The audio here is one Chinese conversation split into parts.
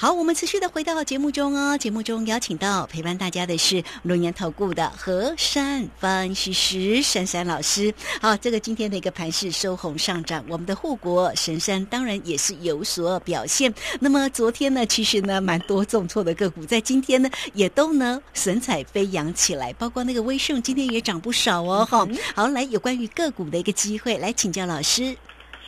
好，我们持续的回到节目中哦。节目中邀请到陪伴大家的是龙岩投顾的何山分析师珊珊老师。好，这个今天的一个盘势收红上涨，我们的护国神山当然也是有所表现。那么昨天呢，其实呢蛮多重挫的个股，在今天呢也都呢神采飞扬起来，包括那个威盛今天也涨不少哦。哈，好，来有关于个股的一个机会，来请教老师。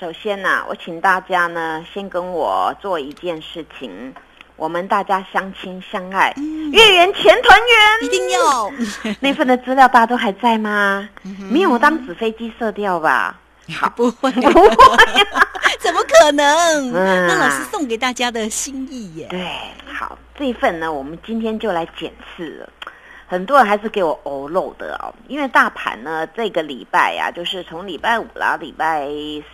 首先呢，我请大家呢先跟我做一件事情，我们大家相亲相爱，月圆钱团圆，一定要 那份的资料大家都还在吗？没有当纸飞机射掉吧？好，不会，不会，怎么可能？那老师送给大家的心意耶。对，好，这一份呢，我们今天就来检视了。很多人还是给我欧漏的哦，因为大盘呢，这个礼拜呀，就是从礼拜五啦、礼拜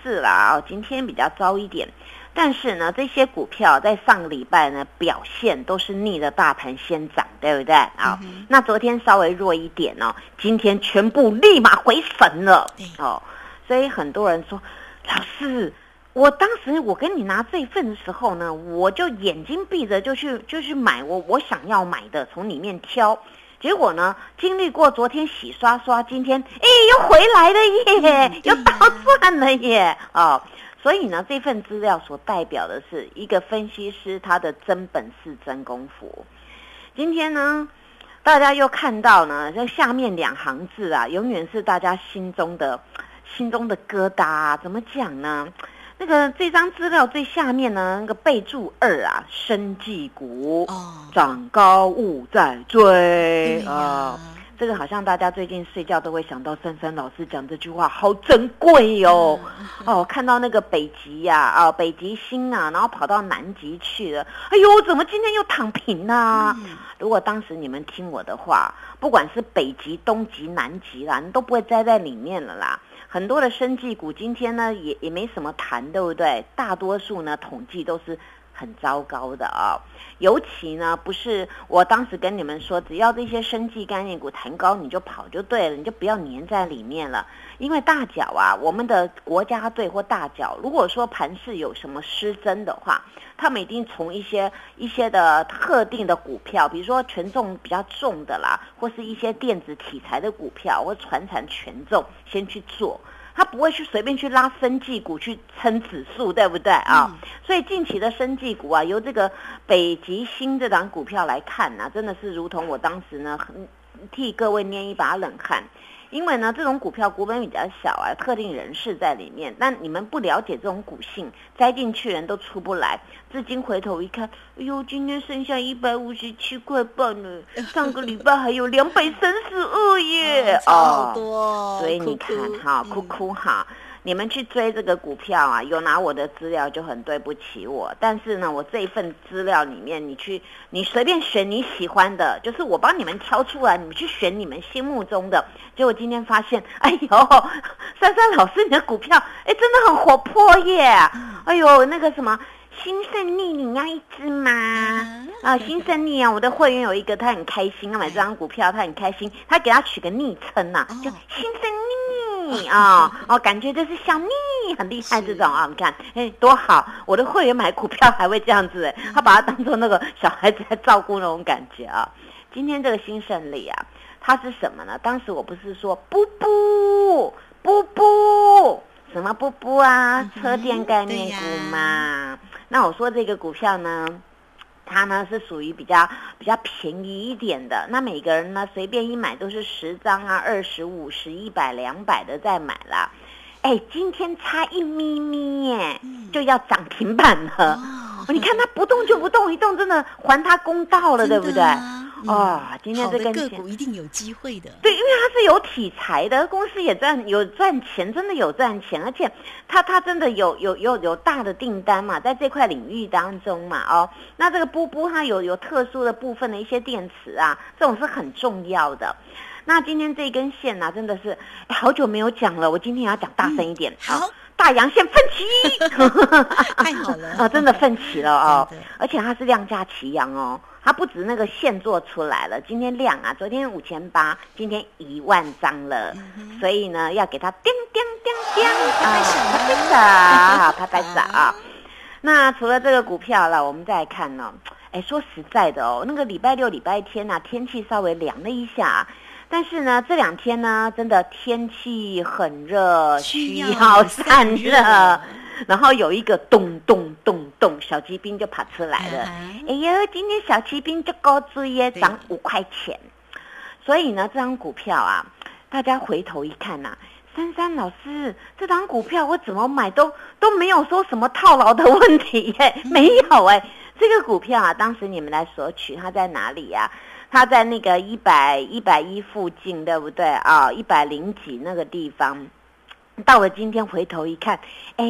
四啦，哦，今天比较糟一点。但是呢，这些股票在上个礼拜呢，表现都是逆着大盘先涨，对不对？啊，那昨天稍微弱一点哦，今天全部立马回神了。哦，所以很多人说，老师，我当时我跟你拿这份的时候呢，我就眼睛闭着就去就去买我我想要买的，从里面挑。结果呢？经历过昨天洗刷刷，今天哎又回来了耶，又倒赚了耶！哦，所以呢，这份资料所代表的是一个分析师他的真本事、真功夫。今天呢，大家又看到呢，这下面两行字啊，永远是大家心中的心中的疙瘩。怎么讲呢？那个这张资料最下面呢，那个备注二啊，生技股涨高勿再追啊，这个好像大家最近睡觉都会想到珊珊老师讲这句话，好珍贵哦。哦，看到那个北极呀，啊，北极星啊，然后跑到南极去了，哎呦，怎么今天又躺平呢？如果当时你们听我的话，不管是北极、东极、南极啦，你都不会栽在里面了啦。很多的生技股今天呢也也没什么谈，对不对？大多数呢统计都是很糟糕的啊。尤其呢不是我当时跟你们说，只要这些生技概念股弹高你就跑就对了，你就不要黏在里面了。因为大脚啊，我们的国家队或大脚，如果说盘市有什么失真的话，他们一定从一些一些的特定的股票，比如说权重比较重的啦，或是一些电子题材的股票或传产权重先去做，他不会去随便去拉生技股去撑指数，对不对啊？所以近期的生技股啊，由这个北极星这档股票来看呢，真的是如同我当时呢，替各位捏一把冷汗。因为呢，这种股票股本比较小啊，特定人士在里面，那你们不了解这种股性，栽进去人都出不来。至今回头一看，哎呦，今天剩下一百五十七块半呢，上个礼拜还有两百三十二耶，好多，所以你看哈，哭哭哈。你们去追这个股票啊，有拿我的资料就很对不起我。但是呢，我这一份资料里面，你去你随便选你喜欢的，就是我帮你们挑出来，你们去选你们心目中的。结果今天发现，哎呦，珊珊老师你的股票，哎，真的很活泼耶！哎呦，那个什么新胜利，你要一只吗？啊，新胜利啊，我的会员有一个，他很开心，要买这张股票，他很开心，他给他取个昵称呐，叫新胜利。蜜啊，哦，感觉就是小蜜很厉害这种啊，你看，哎，多好！我的会员买股票还会这样子，哎，他把它当做那个小孩子在照顾那种感觉啊。今天这个新胜利啊，它是什么呢？当时我不是说布布布布什么布布啊，车电概念股嘛？那我说这个股票呢？它呢是属于比较比较便宜一点的，那每个人呢随便一买都是十张啊，二十五十、一百、两百的在买啦。哎，今天差一咪咪耶，就要涨停板了。你看它不动就不动，一动真的还它公道了，对不对？哦，今天这个股一定有机会的。对，因为它是有题材的，公司也赚有赚钱，真的有赚钱，而且它它真的有有有有大的订单嘛，在这块领域当中嘛，哦，那这个波波它有有特殊的部分的一些电池啊，这种是很重要的。那今天这根线呢，真的是好久没有讲了，我今天要讲大声一点。好，大阳线奋起 太好了啊，真的奋起了 哦，而且它是量价齐扬哦。它不止那个线做出来了，今天量啊，昨天五千八，今天一万张了，所以呢，要给它叮叮叮叮，拍拍手，拍拍手，拍拍手啊。那除了这个股票了，我们再来看呢。哎，说实在的哦，那个礼拜六、礼拜天呐，天气稍微凉了一下，但是呢，这两天呢，真的天气很热，需要散热。然后有一个咚咚咚咚，小骑兵就跑出来了。哎呦，今天小骑兵就高追耶，涨五块钱。所以呢，这张股票啊，大家回头一看呐，珊珊老师，这张股票我怎么买都都没有说什么套牢的问题耶，没有哎。这个股票啊，当时你们来索取，它在哪里呀？它在那个一百一百一附近，对不对啊？一百零几那个地方。到了今天回头一看，哎，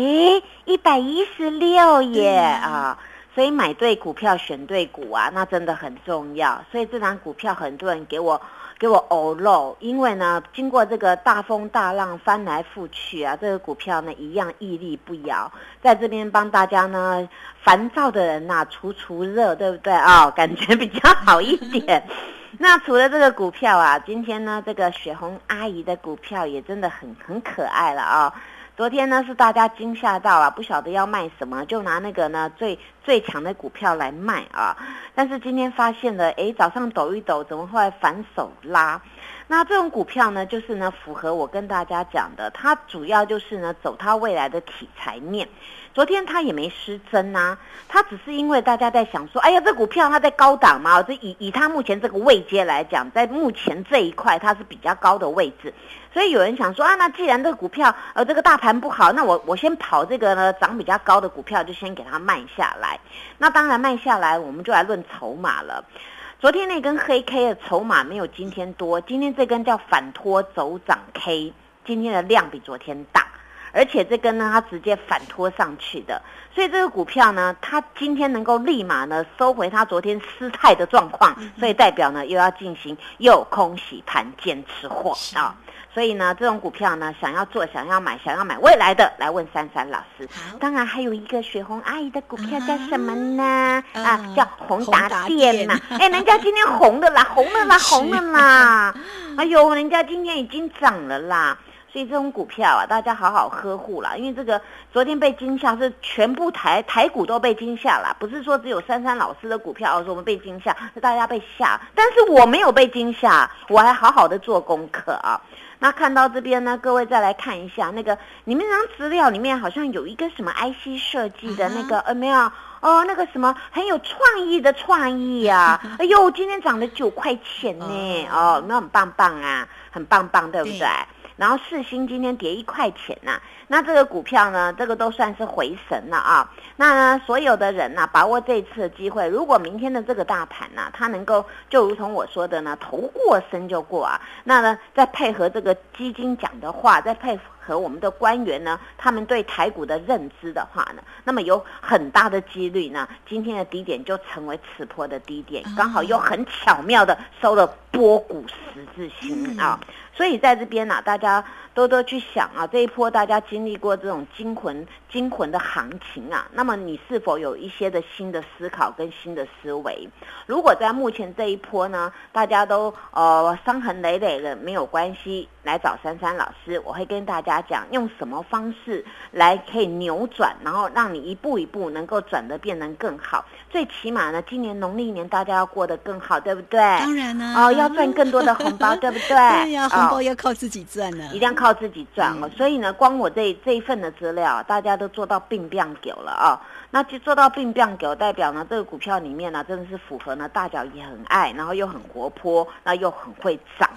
一百一十六耶啊！所以买对股票选对股啊，那真的很重要。所以这张股票很多人给我给我欧漏，因为呢，经过这个大风大浪翻来覆去啊，这个股票呢一样屹立不摇。在这边帮大家呢，烦躁的人呐除除热，对不对啊？感觉比较好一点。那除了这个股票啊，今天呢，这个雪红阿姨的股票也真的很很可爱了啊。昨天呢是大家惊吓到啊，不晓得要卖什么，就拿那个呢最最强的股票来卖啊。但是今天发现了，哎，早上抖一抖，怎么后来反手拉？那这种股票呢，就是呢符合我跟大家讲的，它主要就是呢走它未来的题材面。昨天它也没失真呐，它只是因为大家在想说，哎呀，这股票它在高档嘛，这以以它目前这个位阶来讲，在目前这一块它是比较高的位置，所以有人想说啊，那既然这个股票呃这个大盘不好，那我我先跑这个呢涨比较高的股票，就先给它卖下来。那当然卖下来，我们就来论筹码了。昨天那根黑 K 的筹码没有今天多，今天这根叫反拖走涨 K，今天的量比昨天大。而且这根呢，它直接反拖上去的，所以这个股票呢，它今天能够立马呢收回它昨天失态的状况，所以代表呢又要进行诱空洗盘坚持货。啊，所以呢这种股票呢，想要做、想要买、想要买未来的，来问珊珊老师。当然还有一个雪红阿姨的股票叫什么呢？啊，叫宏达电嘛。哎，人家今天红的啦，红的啦，红的啦。哎呦，人家今天已经涨了啦。所以这种股票啊，大家好好呵护啦。因为这个昨天被惊吓，是全部台台股都被惊吓啦，不是说只有珊珊老师的股票，而是我们被惊吓，是大家被吓。但是我没有被惊吓，我还好好的做功课啊。那看到这边呢，各位再来看一下那个你们那张资料里面好像有一个什么 IC 设计的那个呃没有哦，那个什么很有创意的创意啊。哎呦，今天涨了九块钱呢，哦，有没有很棒棒啊？很棒棒，对不对？然后四星今天跌一块钱呐，那这个股票呢，这个都算是回神了啊。那呢，所有的人呢，把握这次的机会，如果明天的这个大盘呢，它能够就如同我说的呢，头过身就过啊。那呢，再配合这个基金讲的话，再配合我们的官员呢，他们对台股的认知的话呢，那么有很大的几率呢，今天的低点就成为此波的低点，刚好又很巧妙的收了波股十字星啊。所以在这边呢，大家多多去想啊，这一波大家经历过这种惊魂惊魂的行情啊，那么你是否有一些的新的思考跟新的思维？如果在目前这一波呢，大家都呃伤痕累累的没有关系，来找珊珊老师，我会跟大家讲用什么方式来可以扭转，然后让你一步一步能够转的变得更好。最起码呢，今年农历年大家要过得更好，对不对？当然呢，哦，要赚更多的红包，对不对？对呀，红包要靠自己赚呢，一定要靠自己赚哦。所以呢，光我这这一份的资料，大家都做到并变狗了啊。那就做到并变狗，代表呢，这个股票里面呢，真的是符合呢，大脚也很爱，然后又很活泼，那又很会涨。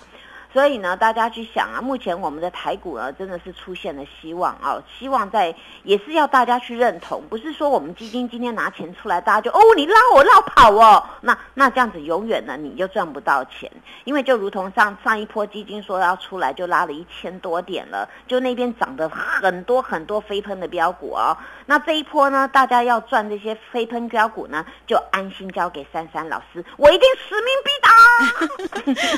所以呢，大家去想啊，目前我们的台股呢，真的是出现了希望啊，希望在也是要大家去认同，不是说我们基金今天拿钱出来，大家就哦你拉我绕跑哦，那那这样子永远呢你就赚不到钱，因为就如同上上一波基金说要出来就拉了一千多点了，就那边涨的很多很多飞喷的标股哦，那这一波呢，大家要赚这些飞喷标股呢，就安心交给珊珊老师，我一定使命必达。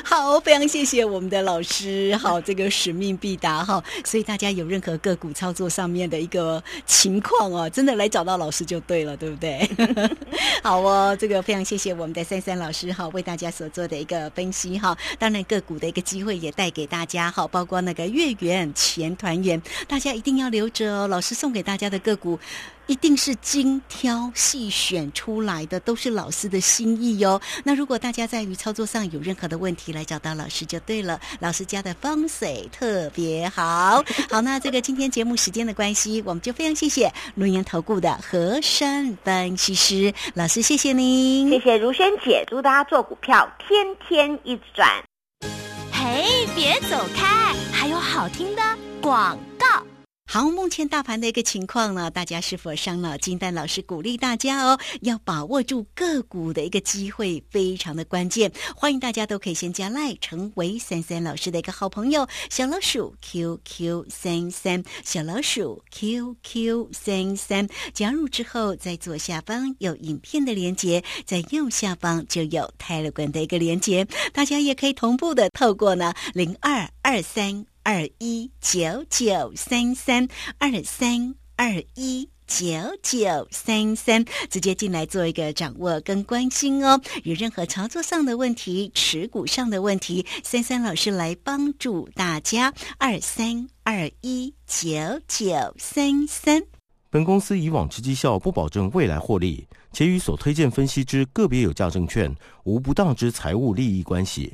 好，非常谢谢我。我们的老师好，这个使命必达哈，所以大家有任何个股操作上面的一个情况哦，真的来找到老师就对了，对不对？好哦，这个非常谢谢我们的三三老师哈，为大家所做的一个分析哈，当然个股的一个机会也带给大家哈，包括那个月圆钱团圆，大家一定要留着哦。老师送给大家的个股一定是精挑细选出来的，都是老师的心意哟。那如果大家在于操作上有任何的问题，来找到老师就对了。老师家的风水特别好，好，那这个今天节目时间的关系，我们就非常谢谢龙岩投顾的何山分析师老师，谢谢您，谢谢如萱姐，祝大家做股票天天一直赚。嘿，别走开，还有好听的广告。好，目前大盘的一个情况呢，大家是否伤脑筋？但老师鼓励大家哦，要把握住个股的一个机会，非常的关键。欢迎大家都可以先加赖，成为三三老师的一个好朋友。小老鼠 QQ 三三，小老鼠 QQ 三三，加入之后，在左下方有影片的连接，在右下方就有泰勒管的一个连接，大家也可以同步的透过呢零二二三。二一九九三三二三二一九九三三，直接进来做一个掌握跟关心哦。有任何操作上的问题、持股上的问题，三三老师来帮助大家。二三二一九九三三。本公司以往之绩效不保证未来获利，且与所推荐分析之个别有价证券无不当之财务利益关系。